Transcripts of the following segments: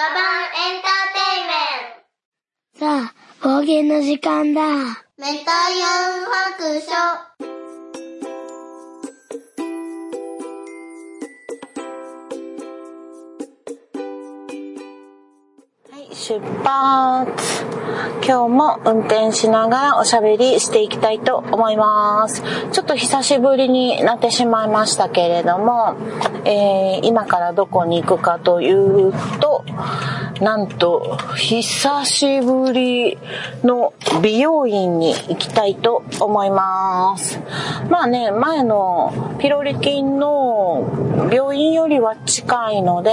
ガバンエンターテイメンさあ、方言の時間だ。メタヨン白書出発。今日も運転しながらおしゃべりしていきたいと思います。ちょっと久しぶりになってしまいましたけれども、えー、今からどこに行くかというとなんと久しぶりの美容院に行きたいと思います。まあね前のピロリ菌の病院よりは近いので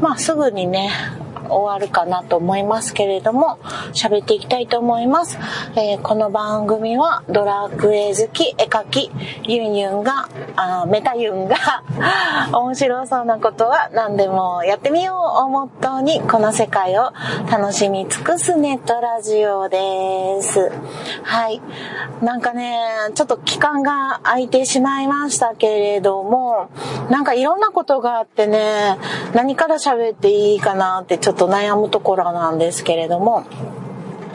まあすぐにね終わるかなと思いますけれども、喋っていきたいと思います。えー、この番組はドラクエ好き、絵描き、ユンユンが、あメタユンが 面白そうなことは何でもやってみようをモットーに、この世界を楽しみ尽くすネットラジオです。はい。なんかね、ちょっと期間が空いてしまいましたけれども、なんかいろんなことがあってね、何から喋っていいかなってちょっとと悩むところなんですけれども、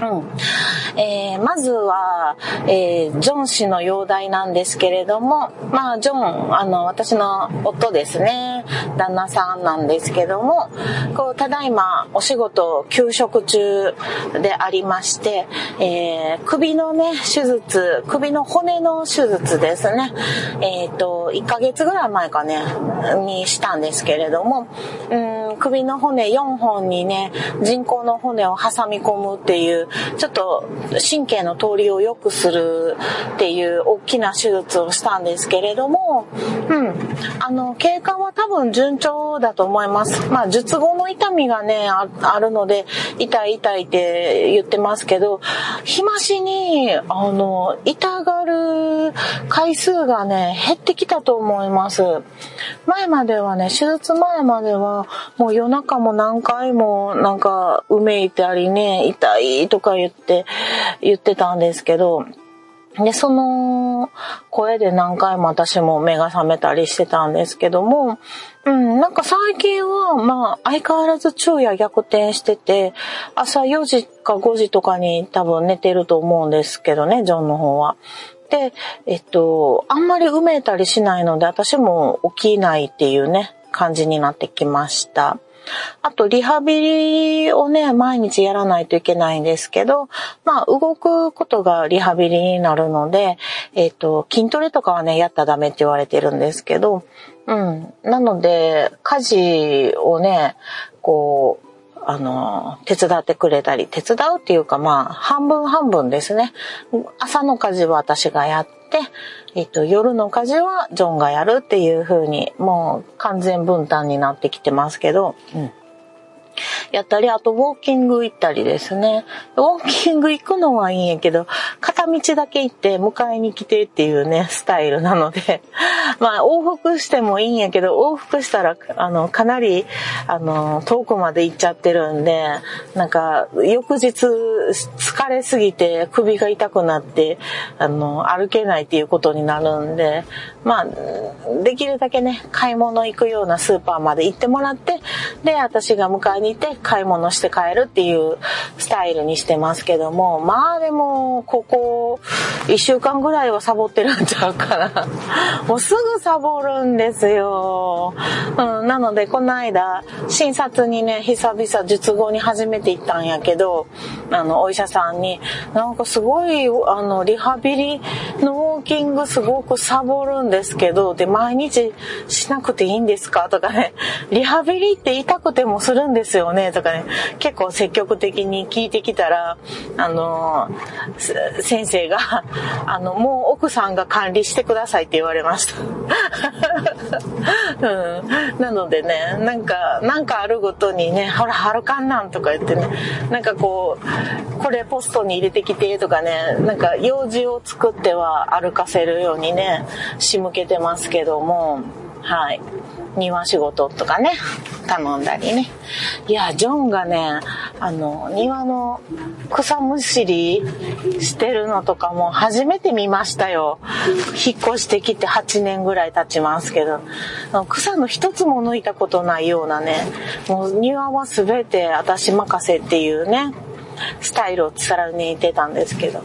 うん。えー、まずは、えー、ジョン氏の容体なんですけれども、まあ、ジョン、あの、私の夫ですね、旦那さんなんですけども、こう、ただいまお仕事休職中でありまして、えー、首のね、手術、首の骨の手術ですね、えっ、ー、と、1ヶ月ぐらい前かね、にしたんですけれども、うん、首の骨4本にね、人工の骨を挟み込むっていう、ちょっと神経の通りを良くするっていう大きな手術をしたんですけれども、うん。あの、経過は多分順調だと思います。まあ、術後の痛みがね、ああるので、痛い痛いって言ってますけど、日増しに、あの、痛がる回数がね、減ってきたと思います。前まではね、手術前までは、もう夜中も何回もなんか、うめいたりね、痛いとか言って、言ってたんですけど、で、その声で何回も私も目が覚めたりしてたんですけども、うん、なんか最近は、まあ、相変わらず昼夜逆転してて、朝4時か5時とかに多分寝てると思うんですけどね、ジョンの方は。で、えっと、あんまり埋めたりしないので、私も起きないっていうね、感じになってきました。あと、リハビリをね、毎日やらないといけないんですけど、まあ、動くことがリハビリになるので、えっ、ー、と、筋トレとかはね、やったらダメって言われてるんですけど、うん。なので、家事をね、こう、あの、手伝ってくれたり、手伝うっていうかまあ、半分半分ですね。朝の家事は私がやって、えっと、夜の家事はジョンがやるっていう風に、もう完全分担になってきてますけど、うん。やったり、あとウォーキング行ったりですね。ウォーキング行くのはいいんやけど、片道だけ行って迎えに来てっていうね、スタイルなので、まあ往復してもいいんやけど、往復したら、あの、かなり、あの、遠くまで行っちゃってるんで、なんか、翌日疲れすぎて首が痛くなって、あの、歩けないっていうことになるんで、まあ、できるだけね、買い物行くようなスーパーまで行ってもらって、で、私が迎えにに行って買い物して帰るっていうスタイルにしてますけども、まあでも、ここ、一週間ぐらいはサボってるんちゃうかな。もうすぐサボるんですよ。うん、なので、この間、診察にね、久々術後に初めて行ったんやけど、あの、お医者さんに、なんかすごい、あの、リハビリのウォーキングすごくサボるんですけど、で、毎日しなくていいんですか？とかね、リハビリって痛くてもするんですですよねとかね、結構積極的に聞いてきたら、あの、先生が、あの、もう奥さんが管理してくださいって言われました。うん、なのでね、なんか、なんかあるごとにね、ほら、はるかんなんとか言ってね、なんかこう、これポストに入れてきてとかね、なんか用事を作っては歩かせるようにね、仕向けてますけども、はい。庭仕事とかね、頼んだりね。いや、ジョンがね、あの、庭の草むしりしてるのとかも初めて見ましたよ。引っ越してきて8年ぐらい経ちますけど、草の一つも抜いたことないようなね、もう庭は全て私任せっていうね、スタイルを貫いてたんですけど、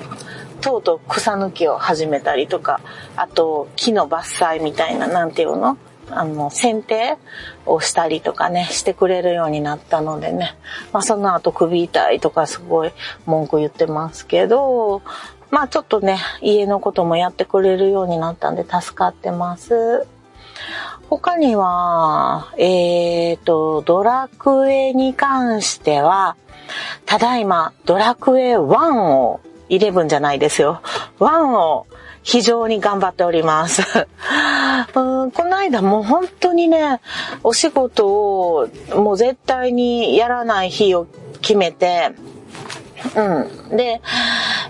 とうとう草抜きを始めたりとか、あと木の伐採みたいな、なんていうの？あの、剪定をしたりとかね、してくれるようになったのでね。まあその後首痛いとかすごい文句言ってますけど、まあちょっとね、家のこともやってくれるようになったんで助かってます。他には、えっ、ー、と、ドラクエに関しては、ただいま、ドラクエ1を、11じゃないですよ。1を非常に頑張っております。う んこの間もう本当にね、お仕事をもう絶対にやらない日を決めて、うん。で、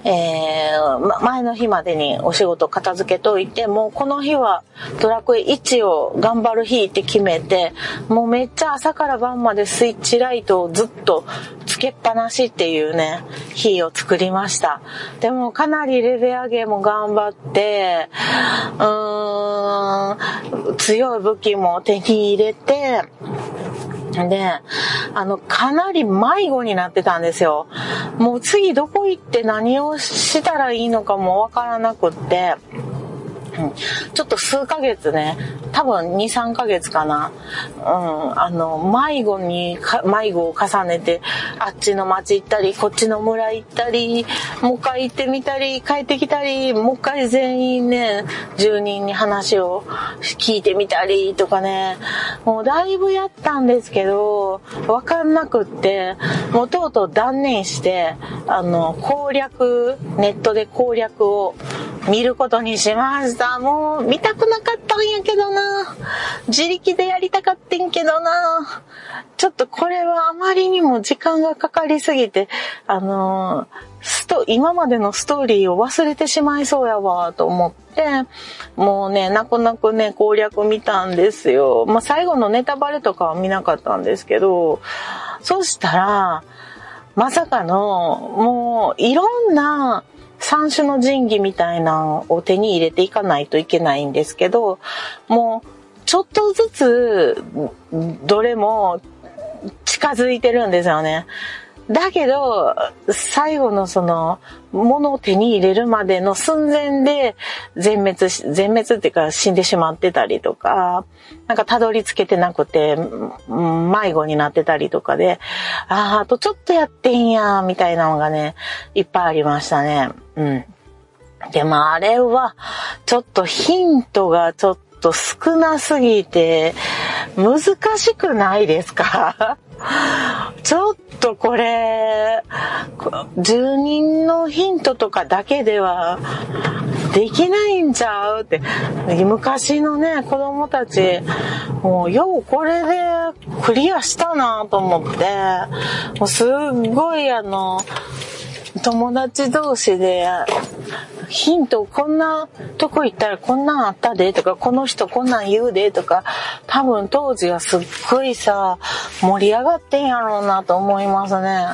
えー、前の日までにお仕事片付けといて、もうこの日はドラクエ1を頑張る日って決めて、もうめっちゃ朝から晩までスイッチライトをずっとつけっぱなしっていうね、日を作りました。でもかなりレベ上げも頑張って、うーん、強い武器も手に入れて、で、あの、かなり迷子になってたんですよ。もう次どこ行って何をしたらいいのかもわからなくって、ちょっと数ヶ月ね、多分2、3ヶ月かな。うん、あの、迷子に、迷子を重ねて、あっちの町行ったり、こっちの村行ったり、もう一回行ってみたり、帰ってきたり、もう一回全員ね、住人に話を聞いてみたりとかね、もうだいぶやったんですけど、わかんなくって、もうとうとう断念して、あの、攻略、ネットで攻略を見ることにしました。もう見たくなかったんやけどな。自力でやりたかってんけどな。ちょっとこれはあまりにも時間がかかりすぎて、あのー、スト、今までのストーリーを忘れてしまいそうやわ、と思って、もうね、泣く泣くね、攻略見たんですよ。まあ、最後のネタバレとかは見なかったんですけど、そしたら、まさかの、もう、いろんな、三種の神器みたいなのを手に入れていかないといけないんですけど、もう、ちょっとずつ、どれも近づいてるんですよね。だけど、最後のその、ものを手に入れるまでの寸前で全滅し、全滅っていうか死んでしまってたりとか、なんかたどり着けてなくて、迷子になってたりとかで、ああ、あとちょっとやってんや、みたいなのがね、いっぱいありましたね。うん。でもあれは、ちょっとヒントがちょっと少なすぎて、難しくないですか？ちょっとこれ、住人のヒントとかだけではできないんちゃうって。昔のね、子供たち、もうようこれでクリアしたなと思って、もうすっごいあの、友達同士でヒントこんなとこ行ったらこんなんあったでとかこの人こんなん言うでとか多分当時はすっごいさ盛り上がってんやろうなと思いますね。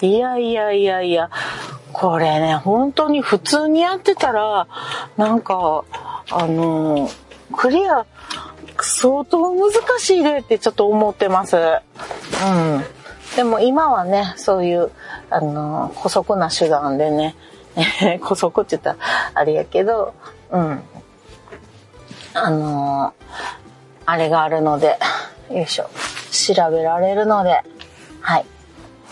いやいやいやいやこれね本当に普通にやってたらなんかあのクリア相当難しいでってちょっと思ってます。うん。でも今はね、そういう、あの、古速な手段でね、え古速って言ったらあれやけど、うん。あのーあれがあるので、よいしょ、調べられるので、はい。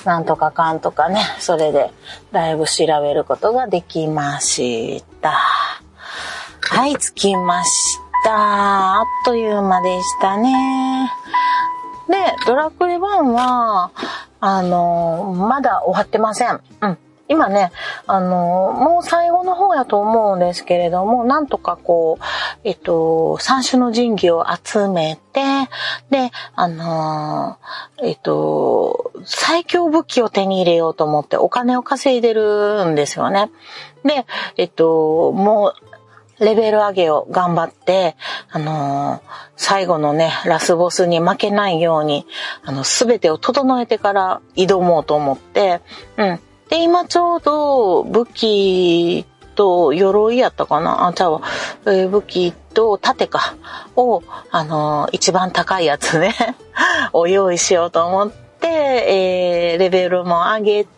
なんとかかんとかね、それでだいぶ調べることができました。はい、着きました。あっという間でしたね。で、ドラクエ1は、あのー、まだ終わってません。うん。今ね、あの、もう最後の方やと思うんですけれども、なんとかこう、えっと、三種の神器を集めて、で、あの、えっと、最強武器を手に入れようと思ってお金を稼いでるんですよね。で、えっと、もう、レベル上げを頑張って、あのー、最後のね、ラスボスに負けないように、あの、すべてを整えてから挑もうと思って、うん。で、今ちょうど武器と鎧やったかな？あ、じゃあ、えー、武器と盾か、を、あのー、一番高いやつね を用意しようと思って、えー、レベルも上げて、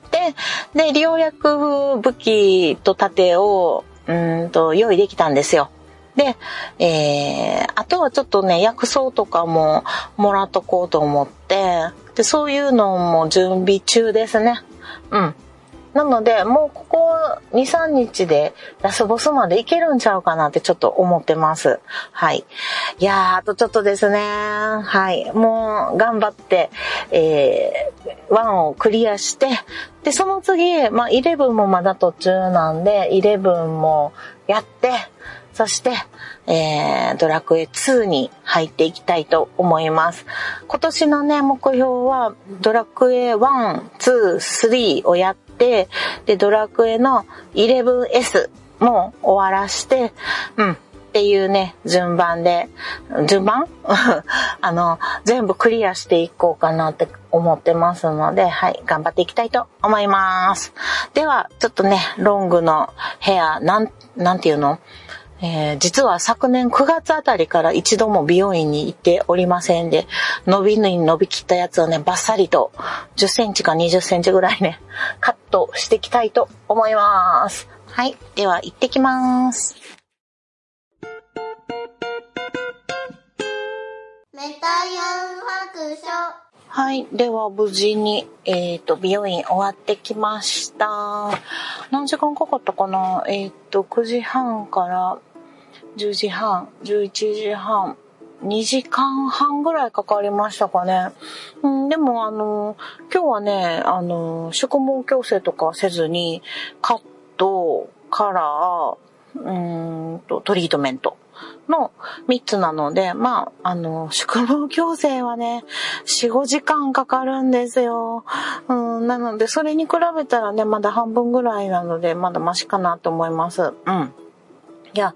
で、ようやく武器と盾をうんと、用意できたんですよ。で、えー、あとはちょっとね、薬草とかももらっとこうと思って、で、そういうのも準備中ですね。うん。なので、もうここ2、3日でラスボスまでいけるんちゃうかなってちょっと思ってます。はい。いやー、あとちょっとですね。はい。もう頑張って、えー、1をクリアして、で、その次、まあ、11もまだ途中なんで、11もやって、そして、えー、ドラクエ2に入っていきたいと思います。今年のね、目標は、ドラクエ1、2、3をやって、で、ドラクエの 11S も終わらして、うん、っていうね、順番で、順番？あの、全部クリアしていこうかなって思ってますので、はい、頑張っていきたいと思います。では、ちょっとね、ロングのヘア、なん、なんていうの？えー、実は昨年9月あたりから一度も美容院に行っておりませんで、伸びに伸びきったやつをね、バッサリと10センチか20センチぐらいね、カットしていきたいと思います。はい。では、行ってきます。メタヨン白書はい。では、無事に、えっ、ー、と、美容院終わってきました。何時間かかったかな？えっ、ー、と、9時半から10時半、11時半、2時間半ぐらいかかりましたかね。うん、でもあの、今日はね、あの、宿毛矯正とかせずに、カット、カラー、うんと、トリートメントの3つなので、まあ、あの、宿毛矯正はね、4、5時間かかるんですよ。うん、なので、それに比べたらね、まだ半分ぐらいなので、まだマシかなと思います。うん。いや、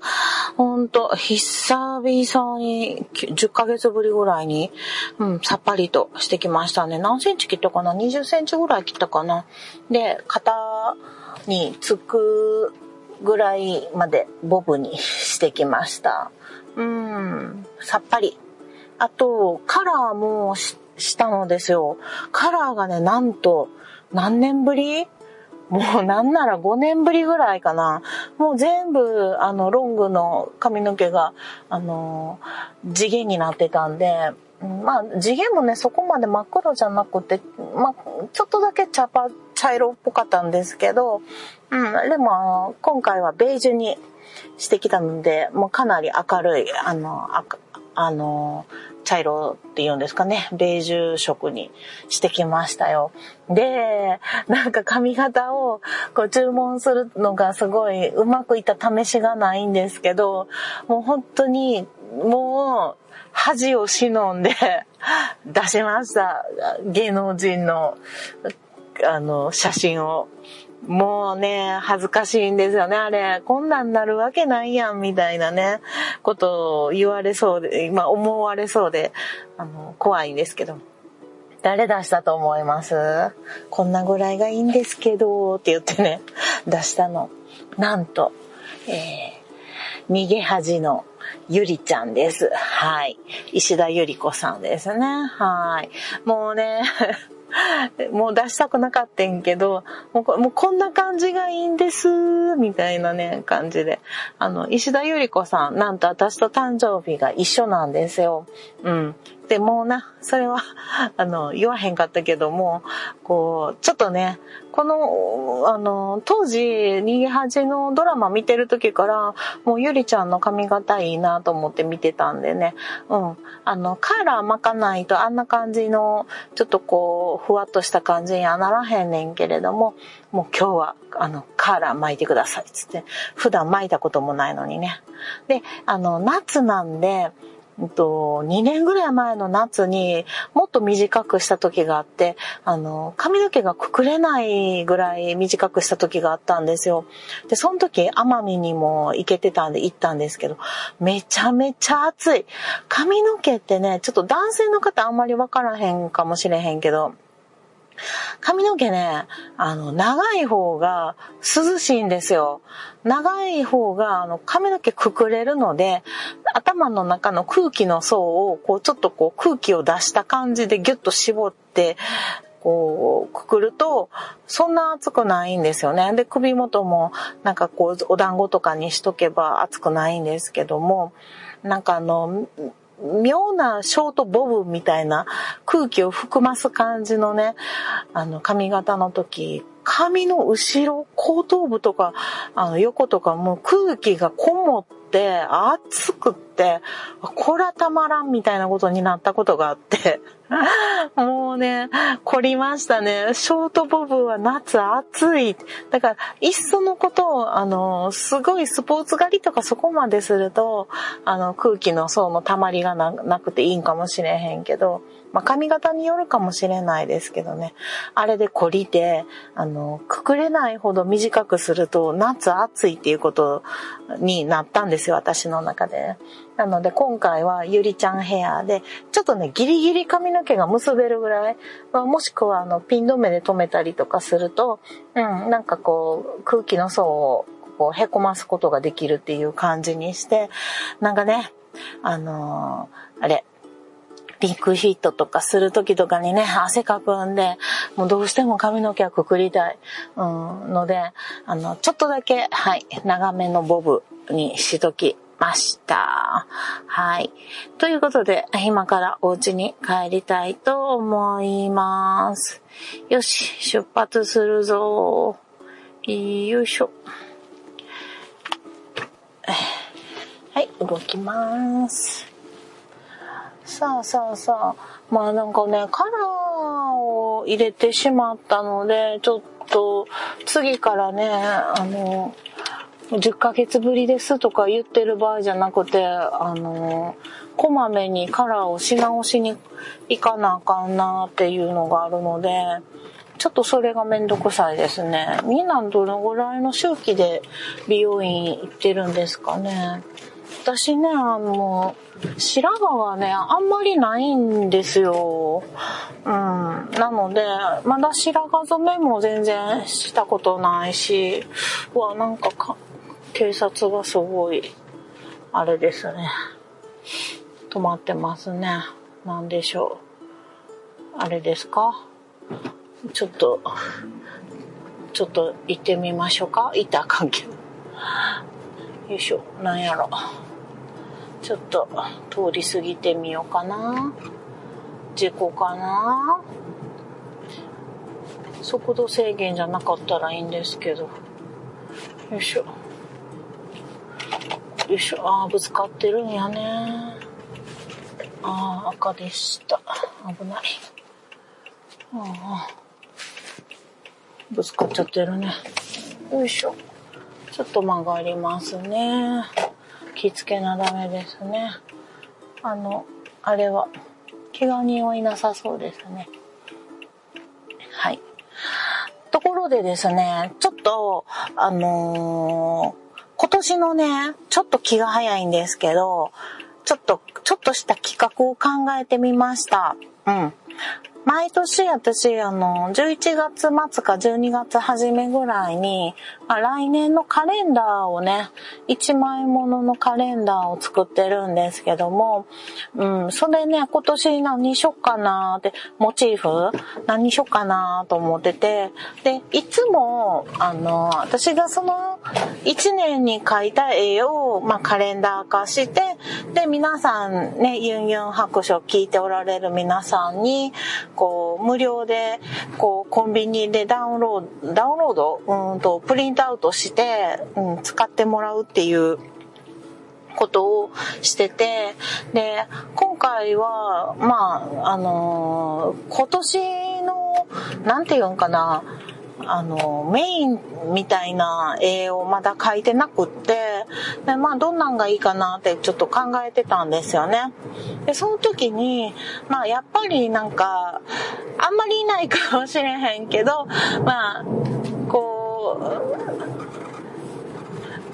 ほんと、久々に、10ヶ月ぶりぐらいに、うん、さっぱりとしてきましたね。何センチ切ったかな ?20 センチぐらい切ったかな？で、肩につくぐらいまでボブにしてきました。うん、さっぱり。あと、カラーもしたのですよ。カラーがね、なんと、何年ぶり？もうなんなら5年ぶりぐらいかな。もう全部、あの、ロングの髪の毛が、あの、地毛になってたんで、まあ、地毛もね、そこまで真っ黒じゃなくて、まあ、ちょっとだけ茶葉、茶色っぽかったんですけど、うん、でも、今回はベージュにしてきたので、もうかなり明るい、あの、ああの、茶色って言うんですかね、ベージュ色にしてきましたよ。で、なんか髪型をこう注文するのがすごいうまくいった試しがないんですけど、もう本当にもう恥を忍んで 出しました。芸能人のあの写真を。もうね、恥ずかしいんですよね、あれ。こんなんなるわけないやん、みたいなね、ことを言われそうで、今思われそうで、あの、怖いんですけど。誰出したと思います？こんなぐらいがいいんですけど、って言ってね、出したの。なんと、えー、逃げ恥のゆりちゃんです。はい。石田ゆり子さんですね。はい。もうね、もう出したくなかったんけど、もうこんな感じがいいんです、みたいなね、感じで。あの、石田ゆり子さん、なんと私と誕生日が一緒なんですよ。うん。でもうな、それは、あの、言わへんかったけども、こう、ちょっとね、この、あの、当時、逃げ恥のドラマ見てる時から、もうゆりちゃんの髪型いいなと思って見てたんでね、うん。あの、カーラー巻かないとあんな感じの、ちょっとこう、ふわっとした感じにはならへんねんけれども、もう今日は、あの、カーラー巻いてください、つって。普段巻いたこともないのにね。で、あの、夏なんで、と、2年ぐらい前の夏にもっと短くした時があって、あの、髪の毛がくくれないぐらい短くした時があったんですよ。で、その時奄美にも行けてたんで行ったんですけど、めちゃめちゃ暑い。髪の毛ってね、ちょっと男性の方あんまりわからへんかもしれへんけど、髪の毛ね、あの、長い方が涼しいんですよ。長い方が、あの、髪の毛くくれるので、頭の中の空気の層を、こう、ちょっとこう、空気を出した感じでギュッと絞って、こう、くくると、そんな熱くないんですよね。で、首元も、なんかこう、お団子とかにしとけば熱くないんですけども、なんかあの、妙なショートボブみたいな空気を含ます感じのね、あの髪型の時、髪の後ろ、後頭部とか、あの横とかもう空気がこもって、熱くって、こらたまらんみたいなことになったことがあって、もうね、凝りましたね。ショートボブは夏暑い。だから、いっそのことを、あの、すごいスポーツ狩りとかそこまですると、あの、空気の層の溜まりがなくていいんかもしれへんけど、まあ、髪型によるかもしれないですけどね。あれで懲りて、あの、くくれないほど短くすると、夏暑いっていうことになったんですよ、私の中で。なので今回はゆりちゃんヘアで、ちょっとね、ギリギリ髪の毛が結べるぐらい、まあ、もしくはあの、ピン止めで留めたりとかすると、うん、なんかこう、空気の層をこう、へこますことができるっていう感じにして、なんかね、あのー、あれ、ビッグヒットとかする時とかにね、汗かくんで、もうどうしても髪の毛はくくりたい、うん、ので、あの、ちょっとだけ、はい、長めのボブにしときました。はい。ということで、今からお家に帰りたいと思います。よし、出発するぞ。よいしょ。はい、動きます。さあさあさあ、まあなんかね、カラーを入れてしまったので、ちょっと次からね、あの、10ヶ月ぶりですとか言ってる場合じゃなくて、あの、こまめにカラーをし直しに行かなあかんなっていうのがあるので、ちょっとそれがめんどくさいですね。みんなどのぐらいの周期で美容院行ってるんですかね。私ね、あの、白髪はね、あんまりないんですよ。うん。なので、まだ白髪染めも全然したことないし、うわ、なんかか警察がすごい、あれですね。止まってますね。なんでしょう。あれですか？ちょっと、ちょっと行ってみましょうか？いた関係。よいしょ。なんやろ。ちょっと通り過ぎてみようかな。事故かな速度制限じゃなかったらいいんですけど。よいしょ。よいしょ。ああ、ぶつかってるんやね。ああ、赤でした。危ない。ああ。ぶつかっちゃってるね。よいしょ。ちょっと曲がりますね。気付けなダメですね。あの、あれは、怪我人はいなさそうですね。はい。ところでですね、ちょっと、あのー今年のね、ちょっと気が早いんですけど、ちょっと、ちょっとした企画を考えてみました。うん。毎年私、あの、11月末か12月初めぐらいに、まあ、来年のカレンダーをね、1枚もののカレンダーを作ってるんですけども、うん、それね、今年何しよっかなーって、モチーフ？何しよっかなーと思ってて、で、いつも、あの、私がその1年に描いた絵を、まあ、カレンダー化して、で、皆さんね、ユンユン白書聞いておられる皆さんに、こう、無料で、こう、コンビニでダウンロード、ダウンロード、うんと、プリントアウトして、うん、使ってもらうっていうことをしてて、で、今回は、まあ、あのー、今年の、なんて言うんかな、あの、メインみたいな絵をまだ描いてなくって、で、まあ、どんなんがいいかなってちょっと考えてたんですよね。で、その時に、まあ、やっぱりなんか、あんまりいないかもしれへんけど、まあ、こう、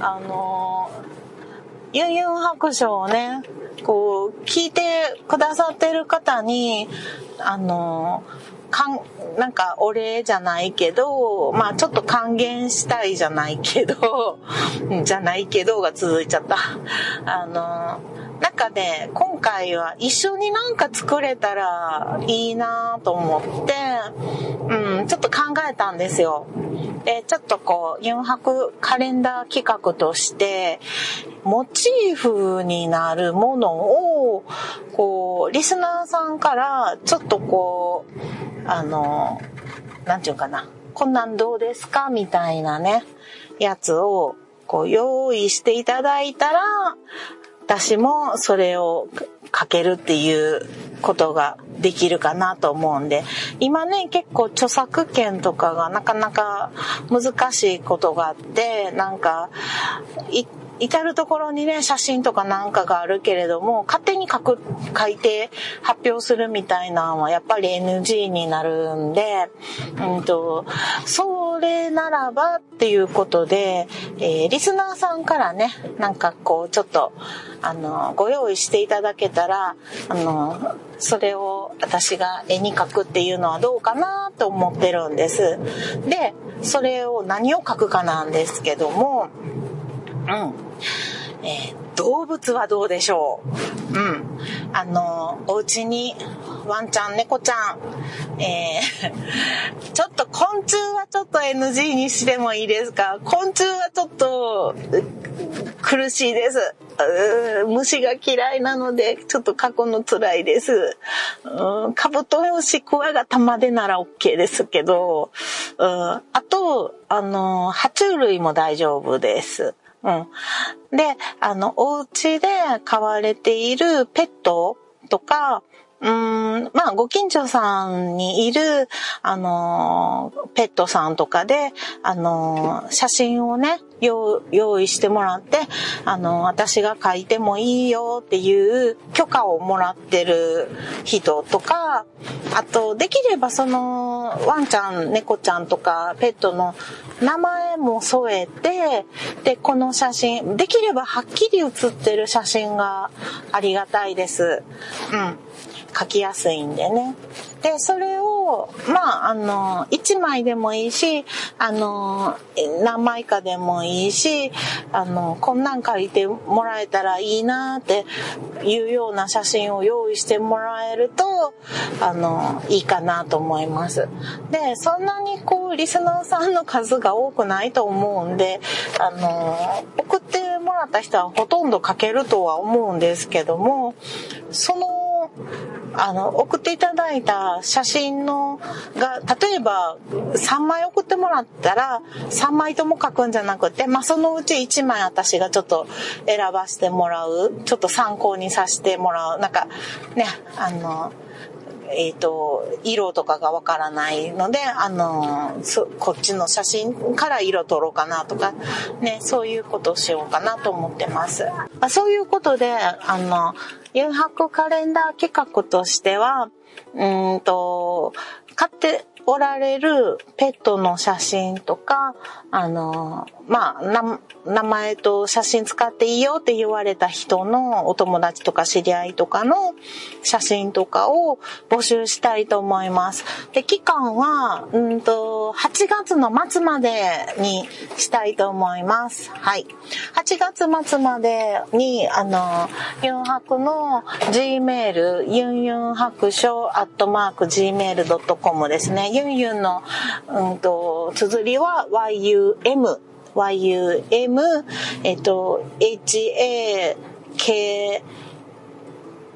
あの、ユンユン白書をね、こう、聞いてくださってる方に、あの、かん、なんかお礼じゃないけど、まあちょっと還元したいじゃないけど、じゃないけどが続いちゃった。あの、なんかね、今回は一緒になんか作れたらいいなと思って、うん、ちょっと考えたんですよ。で、ちょっとこう、4泊カレンダー企画として、モチーフになるものを、こう、リスナーさんからちょっとこう、あの、なんていうかな、こんなんどうですかみたいなね、やつを、こう、用意していただいたら、私もそれをかけるっていうことができるかなと思うんで、今ね、結構著作権とかがなかなか難しいことがあって、なんか、至るところにね、写真とかなんかがあるけれども、勝手に書く、書いて発表するみたいなのはやっぱり NG になるんで、うんと、それならばっていうことで、えー、リスナーさんからね、なんかこう、ちょっと、あの、ご用意していただけたら、あの、それを私が絵に描くっていうのはどうかなと思ってるんです。で、それを何を描くかなんですけども、えー、動物はどうでしょう？うん。あの、お家にワンちゃん、猫ちゃん、えー、ちょっと昆虫はちょっと NG にしてもいいですか？昆虫はちょっと苦しいです。虫が嫌いなので、ちょっと過去の辛いです。うん、カブトムシクワガタまでなら OK ですけど、うん、あと、あの、爬虫類も大丈夫です。うん。で、あの、お家で飼われているペットとか、うん、まあ、ご近所さんにいる、あの、ペットさんとかで、あの、写真をね、用意してもらって、あの、私が書いてもいいよっていう許可をもらってる人とか、あと、できればその、ワンちゃん、猫ちゃんとか、ペットの名前も添えて、で、この写真、できればはっきり写ってる写真がありがたいです。うん。書きやすいんでね。で、それを、まあ、あの、1枚でもいいし、あの、何枚かでもいいし、あの、こんなん書いてもらえたらいいなっていうような写真を用意してもらえると、あの、いいかなと思います。で、そんなにこう、リスナーさんの数が多くないと思うんで、あの、送ってもらった人はほとんど書けるとは思うんですけども、そのあの、送っていただいた写真の、が、例えば3枚送ってもらったら、3枚とも書くんじゃなくて、まあ、そのうち1枚私がちょっと選ばせてもらう、ちょっと参考にさせてもらう、なんか、ね、あの、えっ、ー、と、色とかがわからないので、あの、こっちの写真から色撮ろうかなとか、ね、そういうことをしようかなと思ってます。まあ、そういうことで、あの、誘白カレンダー企画としては、うんと、買っておられるペットの写真とか、あの、まあ、名前と写真使っていいよって言われた人のお友達とか知り合いとかの写真とかを募集したいと思います。で、期間は、うんと、8月の末までにしたいと思います。はい。8月末までに、あの、ユンハクの Gmail、ユンユン白書アットマーク Gmail.com ですね。ユンユンの、うんと、綴りは YU YUM、YUM、えっと、HAK、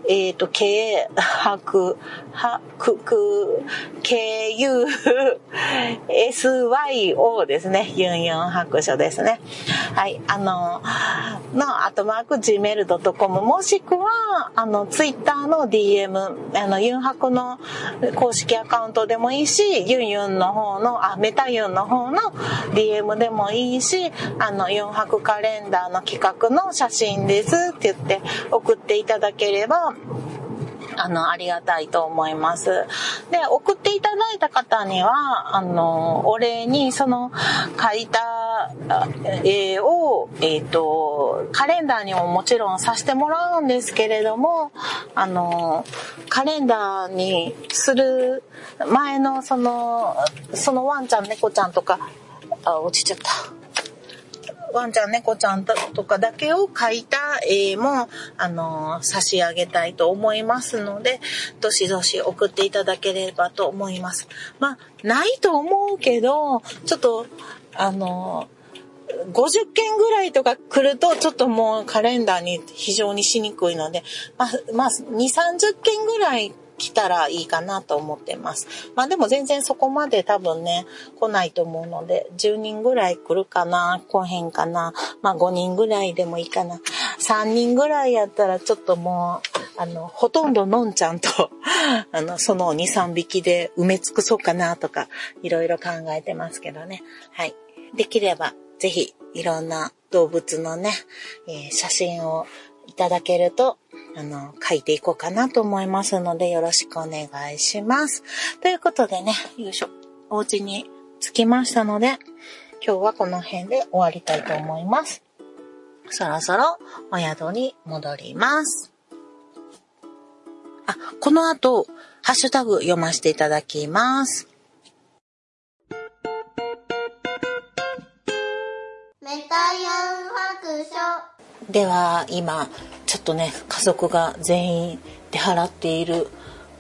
えっ、ー、と、K、白、は、く、く、K、U、S、Y、O ですね。ユンユン白書ですね。はい。あの、の、アトマーク gmail.com もしくは、あの、ツイッターの DM、あの、ユン白の公式アカウントでもいいし、ユンユンの方の、あ、メタユンの方の DM でもいいし、あの、ユン白カレンダーの企画の写真ですって言って送っていただければ、あの、ありがたいと思います。で、送っていただいた方には、あの、お礼に、その、書いた絵を、えっ、ー、と、カレンダーにももちろんさせてもらうんですけれども、あの、カレンダーにする前の、その、そのワンちゃん、猫ちゃんとか、あ、落ちちゃった。ワンちゃん、猫ちゃんとかだけを描いた絵も、あの、差し上げたいと思いますので、どしどし送っていただければと思います。まあ、ないと思うけど、ちょっと、あの、50件ぐらいとか来ると、ちょっともうカレンダーに非常にしにくいので、まあ、まあ、2、30件ぐらい来たらいいかなと思ってます。まあでも全然そこまで多分ね、来ないと思うので、10人ぐらい来るかな、来へんかな、まあ5人ぐらいでもいいかな。3人ぐらいやったらちょっともう、あの、ほとんどのんちゃんと あの、その2、3匹で埋め尽くそうかなとか、いろいろ考えてますけどね。はい。できれば、ぜひ、いろんな動物のね、えー、写真をいただけるとあの、書いていこうかなと思いますので、よろしくお願いします。ということでね、よいしょ、お家に着きましたので、今日はこの辺で終わりたいと思います。そろそろお宿に戻ります。あ、この後、ハッシュタグ読ませていただきます。メタヤン白書では今ちょっとね家族が全員出払っている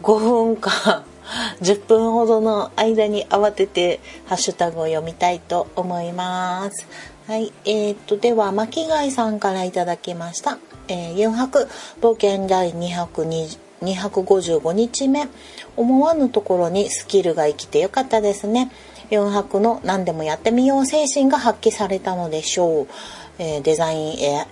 5分間10分ほどの間に慌ててハッシュタグを読みたいと思います。はい。えー、っと、では、巻貝さんからいただきました。えー、4泊冒険第220 255日目。思わぬところにスキルが生きてよかったですね。4泊の何でもやってみよう精神が発揮されたのでしょう。えー、デザイン、え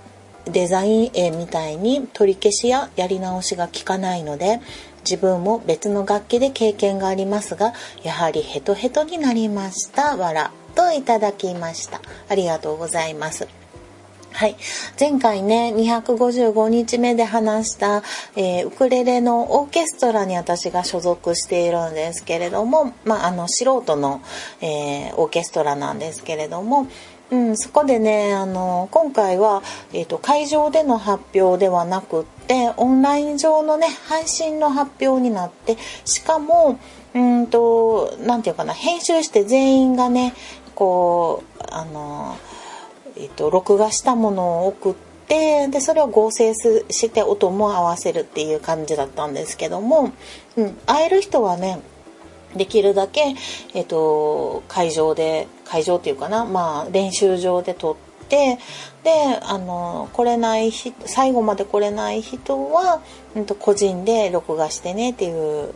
デザイン絵みたいに取り消しややり直しが効かないので自分も別の楽器で経験がありますがやはりヘトヘトになりましたわらといただきましたありがとうございますはい。前回ね、255日目で話した、えー、ウクレレのオーケストラに私が所属しているんですけれども、まあ、あの、素人の、えー、オーケストラなんですけれども、うん、そこでねあの今回は、えーと、会場での発表ではなくってオンライン上のね配信の発表になってしかもうんと何て言うかな編集して全員がねこうあの、えーと、と録画したものを送ってでそれを合成して音も合わせるっていう感じだったんですけども、うん、会える人はねできるだけ、えっと、会場で会場っていうかな、まあ、練習場で撮ってであの来れない人最後まで来れない人は、うん、と個人で録画してねっていう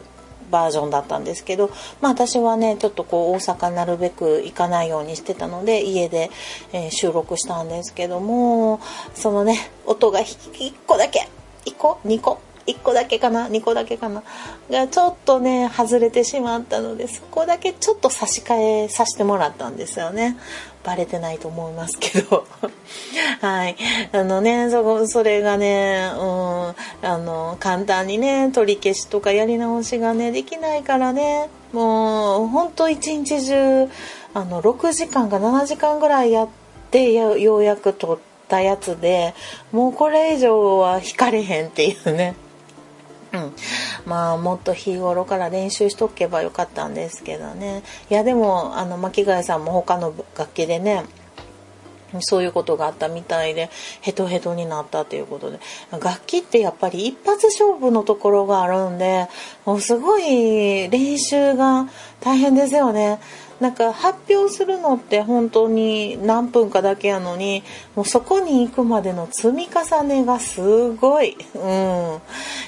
バージョンだったんですけど、まあ、私はねちょっとこう大阪なるべく行かないようにしてたので家で、えー、収録したんですけどもそのね音が1個だけ1個2個1個だけかな2個だけかな。がちょっとね外れてしまったのでそこだけちょっと差し替えさせてもらったんですよね。バレてないと思いますけど。はい。あのねそそれがねうんあの簡単にね取り消しとかやり直しがねできないからね。もうほんと一日中あの6時間か7時間ぐらいやってようやく撮ったやつでもうこれ以上は引かれへんっていうね。うん、まあもっと日頃から練習しとけばよかったんですけどね。いやでもあの巻貝さんも他の楽器でねそういうことがあったみたいでヘトヘトになったということで。楽器ってやっぱり一発勝負のところがあるんでもうすごい練習が大変ですよね。なんか発表するのって本当に何分かだけやのにもうそこに行くまでの積み重ねがすごい、うん、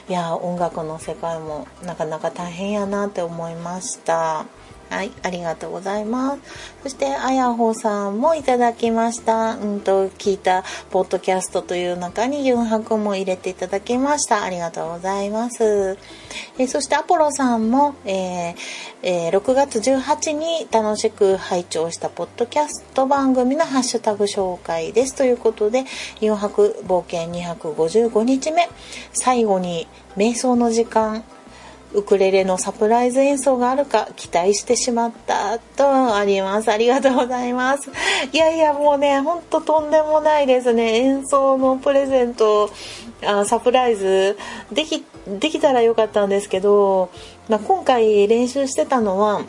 いや音楽の世界もなかなか大変やなって思いました。はい、ありがとうございます。そして、あやほさんもいただきました。うんと、聞いたポッドキャストという中にユンハクも入れていただきました。ありがとうございます。えそして、アポロさんも、えーえー、6月18に楽しく拝聴したポッドキャスト番組のハッシュタグ紹介です。ということで、ユンハク冒険255日目、最後に瞑想の時間、ウクレレのサプライズ演奏があるか期待してしまったとあります。ありがとうございます。いやいや、もうね、ほんととんでもないですね。演奏のプレゼント、あサプライズ、でき、できたらよかったんですけど、まあ、今回練習してたのは、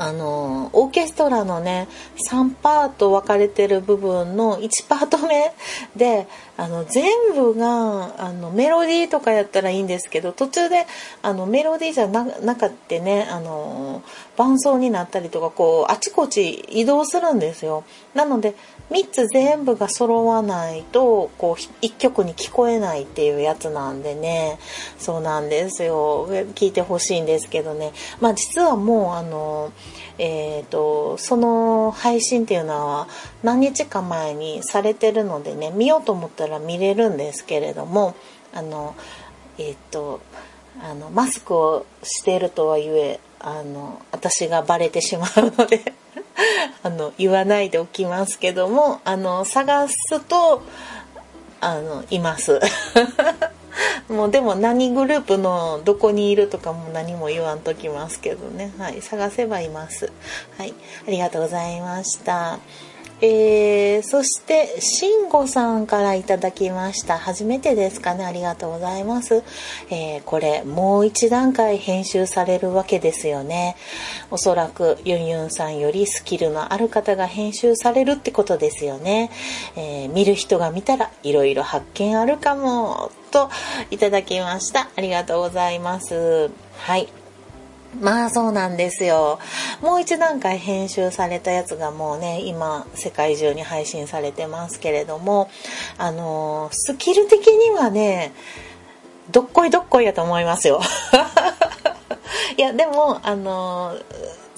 あのオーケストラのね3パート分かれてる部分の1パート目であの全部があのメロディーとかやったらいいんですけど途中であのメロディーじゃななかってねあの伴奏になったりとかこうあちこち移動するんですよ。なので3つ全部が揃わないとこう1曲に聞こえないっていうやつなんでね。そうなんですよ。聞いてほしいんですけどね。まあ実はもうあのえーと、その配信っていうのは何日か前にされてるのでね見ようと思ったら見れるんですけれどもあのえっ、とあのマスクをしているとはいえあの私がバレてしまうので あの言わないでおきますけどもあの探すとあのいます。もうでも何グループのどこにいるとかも何も言わんときますけどね。はい探せばいます。はいありがとうございました。えー、そして、慎吾さんからいただきました。初めてですかね。ありがとうございます。えー、これ、もう一段階編集されるわけですよね。おそらく、ユンユンさんよりスキルのある方が編集されるってことですよね。えー、見る人が見たら、いろいろ発見あるかも、といただきました。ありがとうございます。はい。まあそうなんですよ。もう一段階編集されたやつがもうね、今世界中に配信されてますけれども、あの、スキル的にはね、どっこいどっこいやと思いますよ。いや、でも、あの、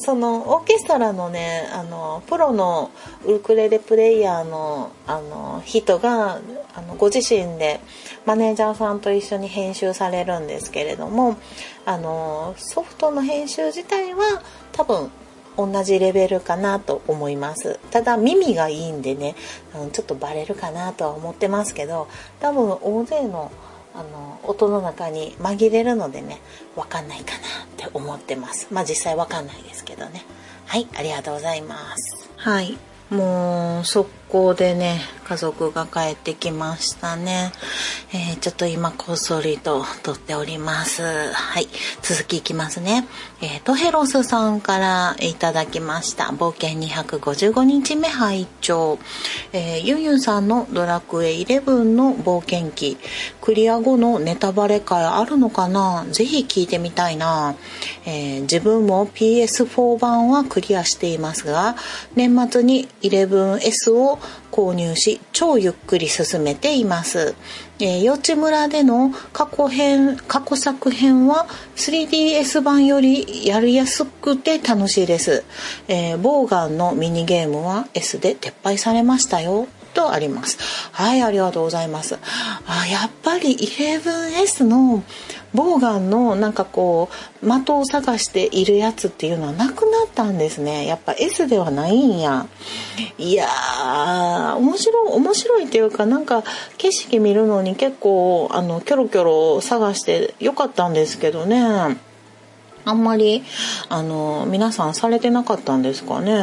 そのオーケストラのねあのプロのウクレレプレイヤーのあの人があのご自身でマネージャーさんと一緒に編集されるんですけれどもあのソフトの編集自体は多分同じレベルかなと思います。ただ耳がいいんでねちょっとバレるかなとは思ってますけど多分大勢のあの音の中に紛れるのでね分かんないかなって思ってます。まあ実際分かんないですけどね。はいありがとうございます。はい。もう速攻でね家族が帰ってきましたね、えー、ちょっと今こっそりと撮っております。はい。続きいきますね、えー、トヘロスさんからいただきました。冒険255日目拝聴、えー、ユンユンさんのドラクエ11の冒険記。クリア後のネタバレ会あるのかな？ぜひ聞いてみたいな、えー、自分も PS4 版はクリアしていますが年末に 11S を購入し超ゆっくり進めています、えー、幼稚村での過去編過去作編は 3DS 版よりやりやすくて楽しいです、えー、ボーガンのミニゲームは S で撤廃されましたよ。とあります。はいありがとうございます。あやっぱり 11S のボーガンのなんかこう的を探しているやつっていうのはなくなったんですね。やっぱ S ではないんや。いやー面白い面白いっていうかなんか景色見るのに結構あのキョロキョロ探してよかったんですけどね。あんまりあの皆さんされてなかったんですかね。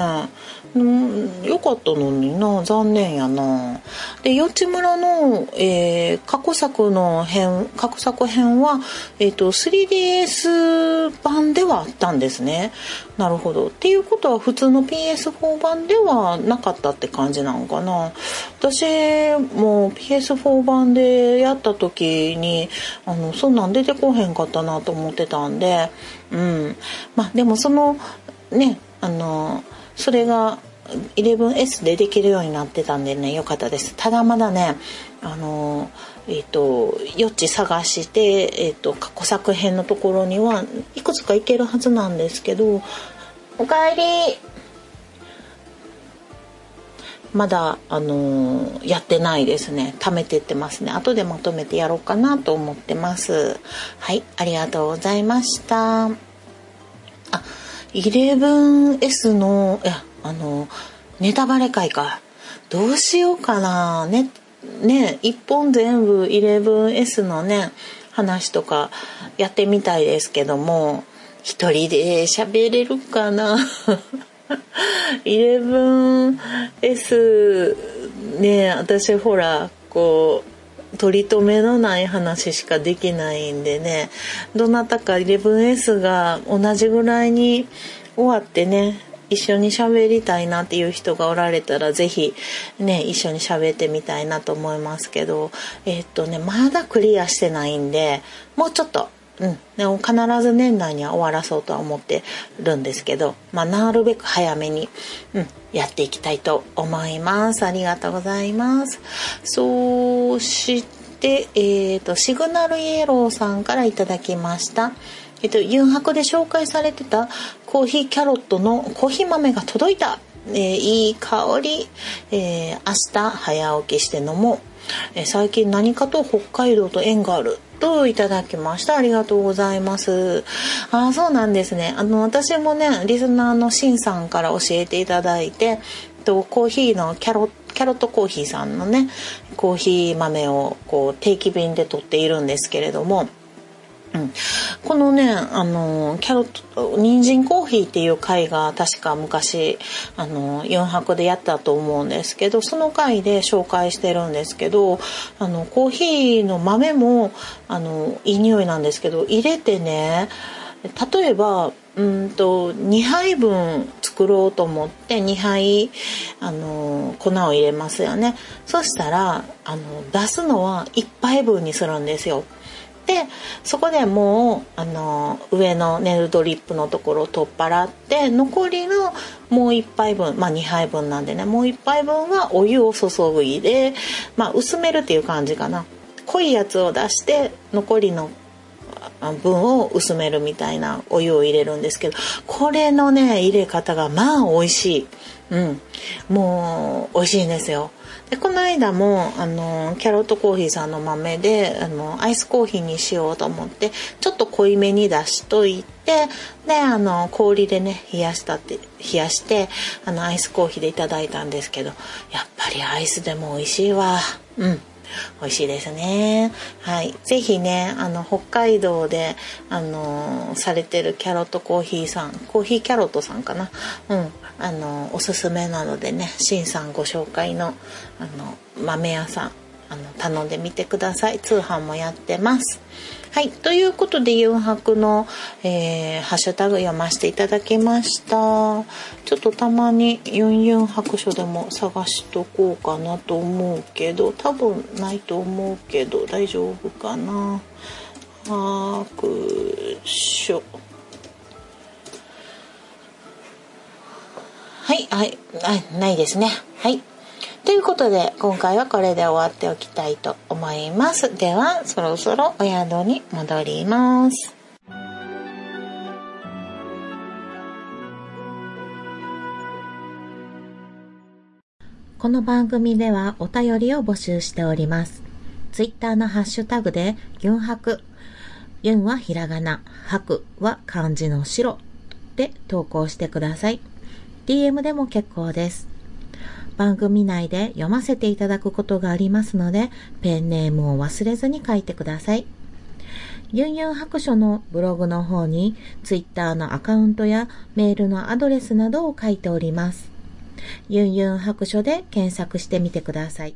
うん、よかったのにな残念やな。でよち村の、えー、過去作の編過去作編は、えーと、3DS 版ではあったんですね。なるほど。っていうことは普通の PS4 版ではなかったって感じなのかな。私も PS4 版でやった時にあのそんなん出てこへんかったなと思ってたんでうん。まあでもそのねあの、それが 11S でできるようになってたんでね、よかったです。ただまだね、あの、えっ、ー、と、余地探して、えっ、ー、と、過去作編のところにはいくつか行けるはずなんですけど、おかえりまだ、あのー、やってないですね。貯めてってますね。後でまとめてやろうかなと思ってます。はい、ありがとうございました。あ、11S の、いや、あの、ネタバレ会か。どうしようかな。ね、ね、一本全部 11S のね、話とかやってみたいですけども、一人で喋れるかな。11S ね私ほらこう取り留めのない話しかできないんでね。どなたか 11S が同じぐらいに終わってね一緒に喋りたいなっていう人がおられたら是非ね一緒に喋ってみたいなと思いますけど。えー、っとねまだクリアしてないんでもうちょっとうん、でも必ず年内には終わらそうとは思ってるんですけど、まあ、なるべく早めに、うん、やっていきたいと思います。ありがとうございます。そして、えっ、ー、と、シグナルイエローさんからいただきました。えっ、ー、と、ユンハクで紹介されてたコーヒーキャロットのコーヒー豆が届いた。えー、いい香り。えー、明日早起きして飲もう。え最近何かと北海道と縁があるといただきました。ありがとうございます。あ、そうなんですね。あの、私もね、リスナーのシンさんから教えていただいて、とコーヒーのキャロキャロットコーヒーさんのねコーヒー豆をこう定期便で取っているんですけれどもうん、このねあのキャロット人参コーヒーっていう回が確か昔あの4泊でやったと思うんですけどその回で紹介してるんですけどあのコーヒーの豆もあのいい匂いなんですけど入れてね例えばうんと2杯分作ろうと思って2杯あの粉を入れますよね。そしたらあの出すのは1杯分にするんですよ。でそこでもうあの上のネルドリップのところを取っ払って残りのもう1杯分まあ2杯分なんでねもう1杯分はお湯を注いで、まあ、薄めるっていう感じかな。濃いやつを出して残りの分を薄めるみたいなお湯を入れるんですけどこれのね入れ方がまあ美味しい。うん。もう美味しいんですよ。でこの間もあのキャロットコーヒーさんの豆であのアイスコーヒーにしようと思ってちょっと濃いめに出しといてであの氷でね冷やしたって冷やしてあのアイスコーヒーでいただいたんですけどやっぱりアイスでも美味しいわ。うん。美味しいですね。はい。ぜひね、あの、北海道で、あの、されてるキャロットコーヒーさん、コーヒーキャロットさんかな。うん。あの、おすすめなのでね、しんさんご紹介の、あの、豆屋さん、あの、頼んでみてください。通販もやってます。はい。ということで、ユンハクの、えー、ハッシュタグ読ませていただきました。ちょっとたまにユンユン白書でも探しとこうかなと思うけど、多分ないと思うけど、大丈夫かな。白書。はい、はい、ないですね。はい。ということで、今回はこれで終わっておきたいと思います。では、そろそろお宿に戻ります。この番組ではお便りを募集しております。ツイッターのハッシュタグで、ユンハク。ユンはひらがな、ハクは漢字の白で投稿してください。DM でも結構です。番組内で読ませていただくことがありますので、ペンネームを忘れずに書いてください。ユンユン白書のブログの方に、twitter のアカウントやメールのアドレスなどを書いております。ユンユン白書で検索してみてください。